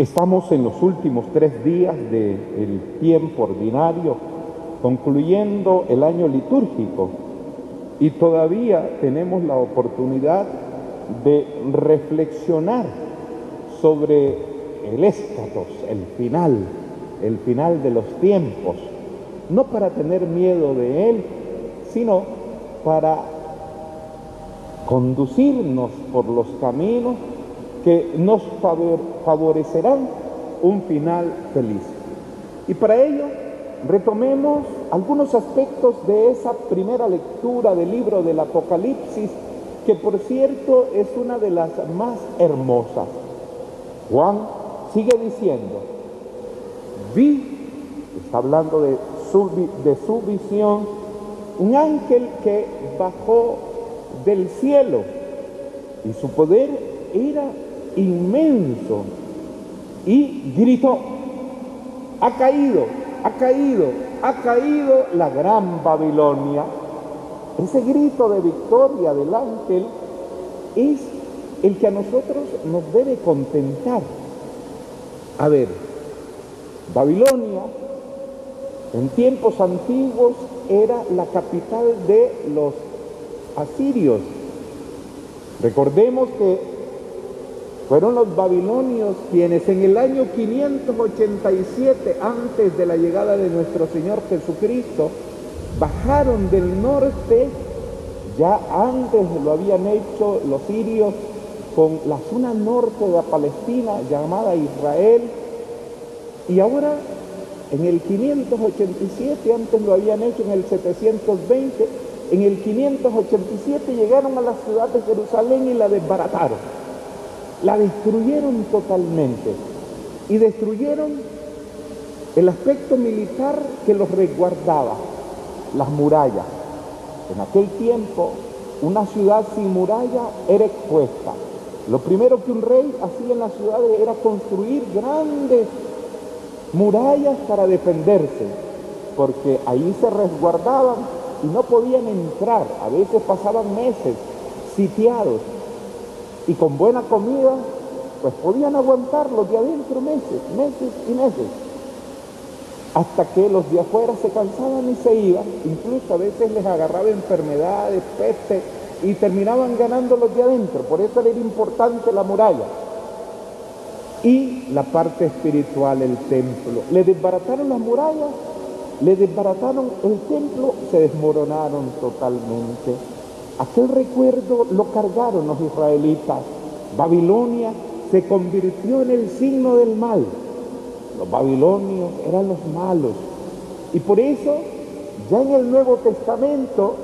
Estamos en los últimos tres días del tiempo ordinario, concluyendo el año litúrgico y todavía tenemos la oportunidad de reflexionar sobre el éstatos, el final, el final de los tiempos, no para tener miedo de él, sino para conducirnos por los caminos que nos favorecerán un final feliz. Y para ello retomemos algunos aspectos de esa primera lectura del libro del Apocalipsis, que por cierto es una de las más hermosas. Juan sigue diciendo, vi, está hablando de su, de su visión, un ángel que bajó del cielo y su poder era inmenso y gritó, ha caído, ha caído, ha caído la gran Babilonia. Ese grito de victoria del ángel es el que a nosotros nos debe contentar. A ver, Babilonia en tiempos antiguos era la capital de los asirios. Recordemos que fueron los babilonios quienes en el año 587 antes de la llegada de nuestro Señor Jesucristo bajaron del norte, ya antes lo habían hecho los sirios con la zona norte de la Palestina llamada Israel. Y ahora en el 587, antes lo habían hecho en el 720, en el 587 llegaron a la ciudad de Jerusalén y la desbarataron la destruyeron totalmente y destruyeron el aspecto militar que los resguardaba, las murallas. En aquel tiempo, una ciudad sin muralla era expuesta. Lo primero que un rey hacía en la ciudad era construir grandes murallas para defenderse, porque ahí se resguardaban y no podían entrar. A veces pasaban meses sitiados y con buena comida, pues podían aguantar los de adentro meses, meses y meses. Hasta que los de afuera se cansaban y se iban, incluso a veces les agarraba enfermedades, peste, y terminaban ganando los de adentro. Por eso era importante la muralla. Y la parte espiritual, el templo. Le desbarataron las murallas, le desbarataron el templo, se desmoronaron totalmente. Aquel recuerdo lo cargaron los israelitas. Babilonia se convirtió en el signo del mal. Los babilonios eran los malos. Y por eso, ya en el Nuevo Testamento,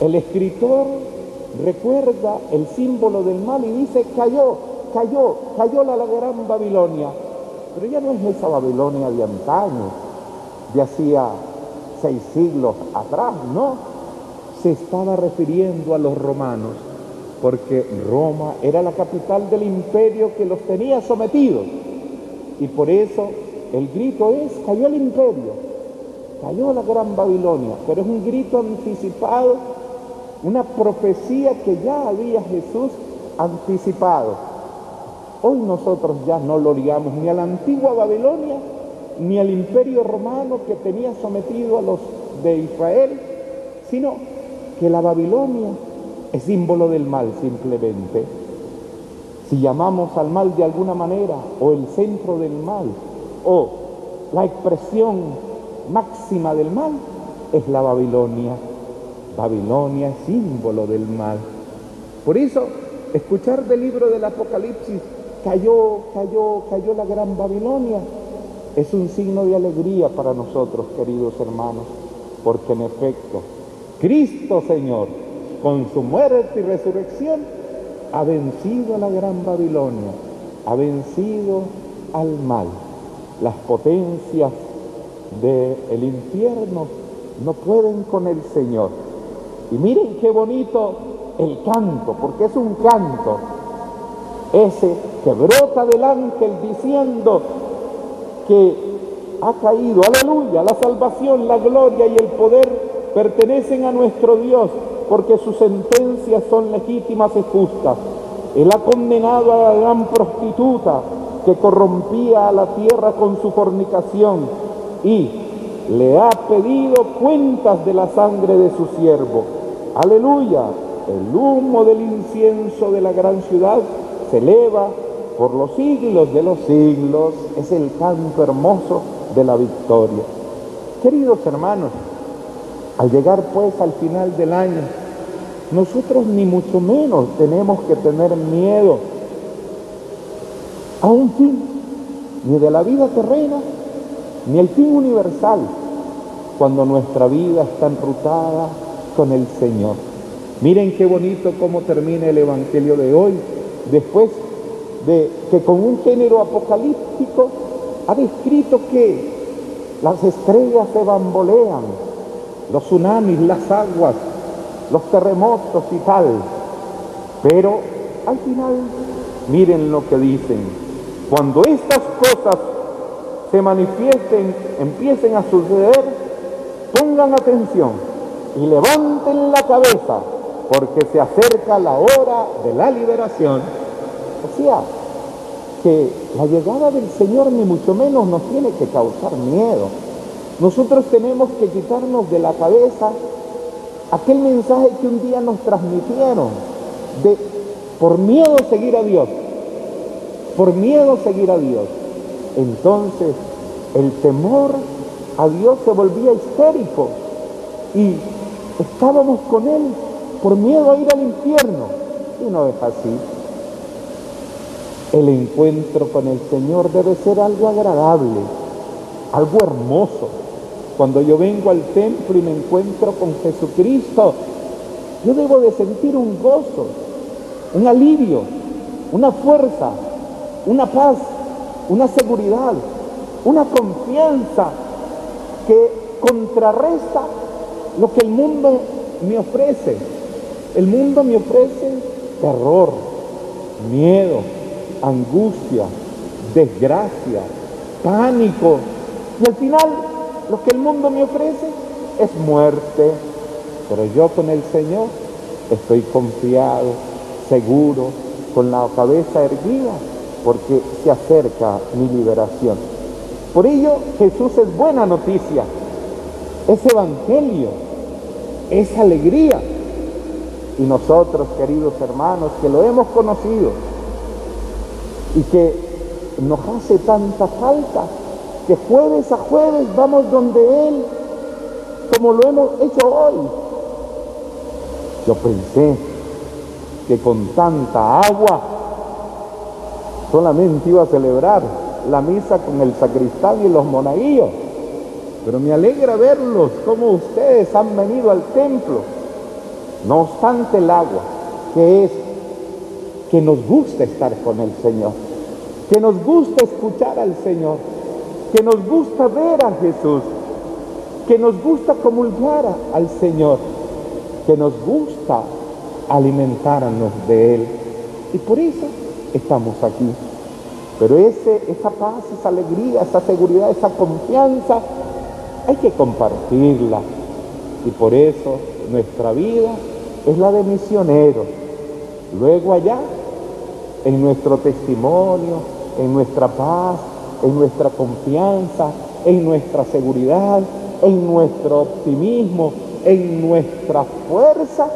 el escritor recuerda el símbolo del mal y dice, cayó, cayó, cayó la, gran Babilonia. Pero ya no es esa Babilonia de antaño, de hacía seis siglos atrás, no se estaba refiriendo a los romanos, porque Roma era la capital del imperio que los tenía sometidos. Y por eso el grito es, cayó el imperio, cayó la gran Babilonia, pero es un grito anticipado, una profecía que ya había Jesús anticipado. Hoy nosotros ya no lo digamos ni a la antigua Babilonia, ni al imperio romano que tenía sometido a los de Israel, sino que la Babilonia es símbolo del mal simplemente. Si llamamos al mal de alguna manera, o el centro del mal, o la expresión máxima del mal, es la Babilonia. Babilonia es símbolo del mal. Por eso, escuchar del libro del Apocalipsis, cayó, cayó, cayó la gran Babilonia, es un signo de alegría para nosotros, queridos hermanos, porque en efecto, Cristo Señor, con su muerte y resurrección, ha vencido a la gran Babilonia, ha vencido al mal. Las potencias del infierno no pueden con el Señor. Y miren qué bonito el canto, porque es un canto, ese que brota del ángel diciendo que ha caído, aleluya, la salvación, la gloria y el poder pertenecen a nuestro Dios porque sus sentencias son legítimas y justas. Él ha condenado a la gran prostituta que corrompía a la tierra con su fornicación y le ha pedido cuentas de la sangre de su siervo. Aleluya. El humo del incienso de la gran ciudad se eleva por los siglos de los siglos. Es el canto hermoso de la victoria. Queridos hermanos, al llegar pues al final del año, nosotros ni mucho menos tenemos que tener miedo a un fin, ni de la vida terrena, ni el fin universal, cuando nuestra vida está enrutada con el Señor. Miren qué bonito cómo termina el Evangelio de hoy, después de que con un género apocalíptico ha descrito que las estrellas se bambolean, los tsunamis, las aguas, los terremotos y tal. Pero al final, miren lo que dicen. Cuando estas cosas se manifiesten, empiecen a suceder, pongan atención y levanten la cabeza porque se acerca la hora de la liberación. O sea, que la llegada del Señor ni mucho menos nos tiene que causar miedo. Nosotros tenemos que quitarnos de la cabeza aquel mensaje que un día nos transmitieron de por miedo seguir a Dios, por miedo seguir a Dios. Entonces el temor a Dios se volvía histérico y estábamos con Él por miedo a ir al infierno. Y no es así. El encuentro con el Señor debe ser algo agradable, algo hermoso. Cuando yo vengo al templo y me encuentro con Jesucristo, yo debo de sentir un gozo, un alivio, una fuerza, una paz, una seguridad, una confianza que contrarresta lo que el mundo me ofrece. El mundo me ofrece terror, miedo, angustia, desgracia, pánico. Y al final lo que el mundo me ofrece es muerte. Pero yo con el Señor estoy confiado, seguro, con la cabeza erguida, porque se acerca mi liberación. Por ello Jesús es buena noticia, es evangelio, es alegría. Y nosotros, queridos hermanos, que lo hemos conocido, y que nos hace tanta falta que jueves a jueves vamos donde Él, como lo hemos hecho hoy. Yo pensé que con tanta agua solamente iba a celebrar la misa con el sacristán y los monaguillos, pero me alegra verlos como ustedes han venido al templo. No obstante el agua, que es que nos gusta estar con el Señor, que nos gusta escuchar al Señor, que nos gusta ver a Jesús, que nos gusta comulgar al Señor, que nos gusta alimentarnos de Él. Y por eso estamos aquí. Pero ese, esa paz, esa alegría, esa seguridad, esa confianza, hay que compartirla. Y por eso nuestra vida es la de misioneros. Luego allá en nuestro testimonio, en nuestra paz, en nuestra confianza, en nuestra seguridad, en nuestro optimismo, en nuestra fuerza,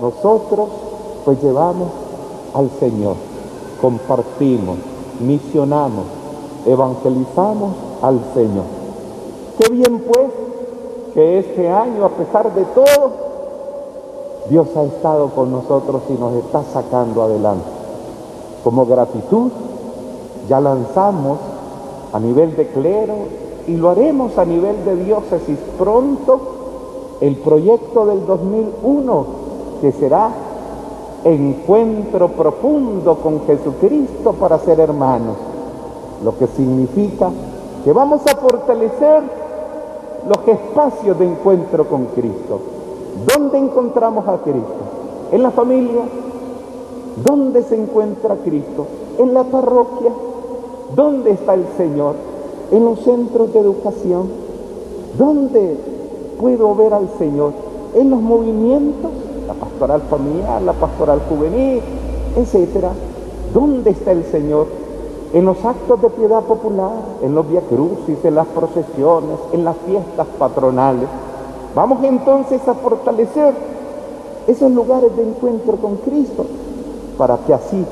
nosotros pues llevamos al Señor, compartimos, misionamos, evangelizamos al Señor. Qué bien pues que este año, a pesar de todo, Dios ha estado con nosotros y nos está sacando adelante. Como gratitud, ya lanzamos a nivel de clero y lo haremos a nivel de diócesis pronto el proyecto del 2001 que será encuentro profundo con Jesucristo para ser hermanos, lo que significa que vamos a fortalecer los espacios de encuentro con Cristo. ¿Dónde encontramos a Cristo? En la familia, ¿Dónde se encuentra Cristo? En la parroquia. ¿Dónde está el Señor? En los centros de educación. ¿Dónde puedo ver al Señor? En los movimientos, la pastoral familiar, la pastoral juvenil, etcétera. ¿Dónde está el Señor? En los actos de piedad popular, en los viacrucis, en las procesiones, en las fiestas patronales. Vamos entonces a fortalecer esos lugares de encuentro con Cristo para que así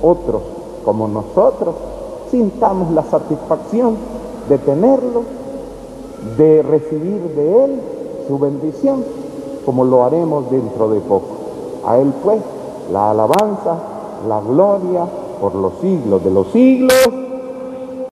otros como nosotros sintamos la satisfacción de tenerlo, de recibir de Él su bendición, como lo haremos dentro de poco. A Él pues la alabanza, la gloria por los siglos de los siglos.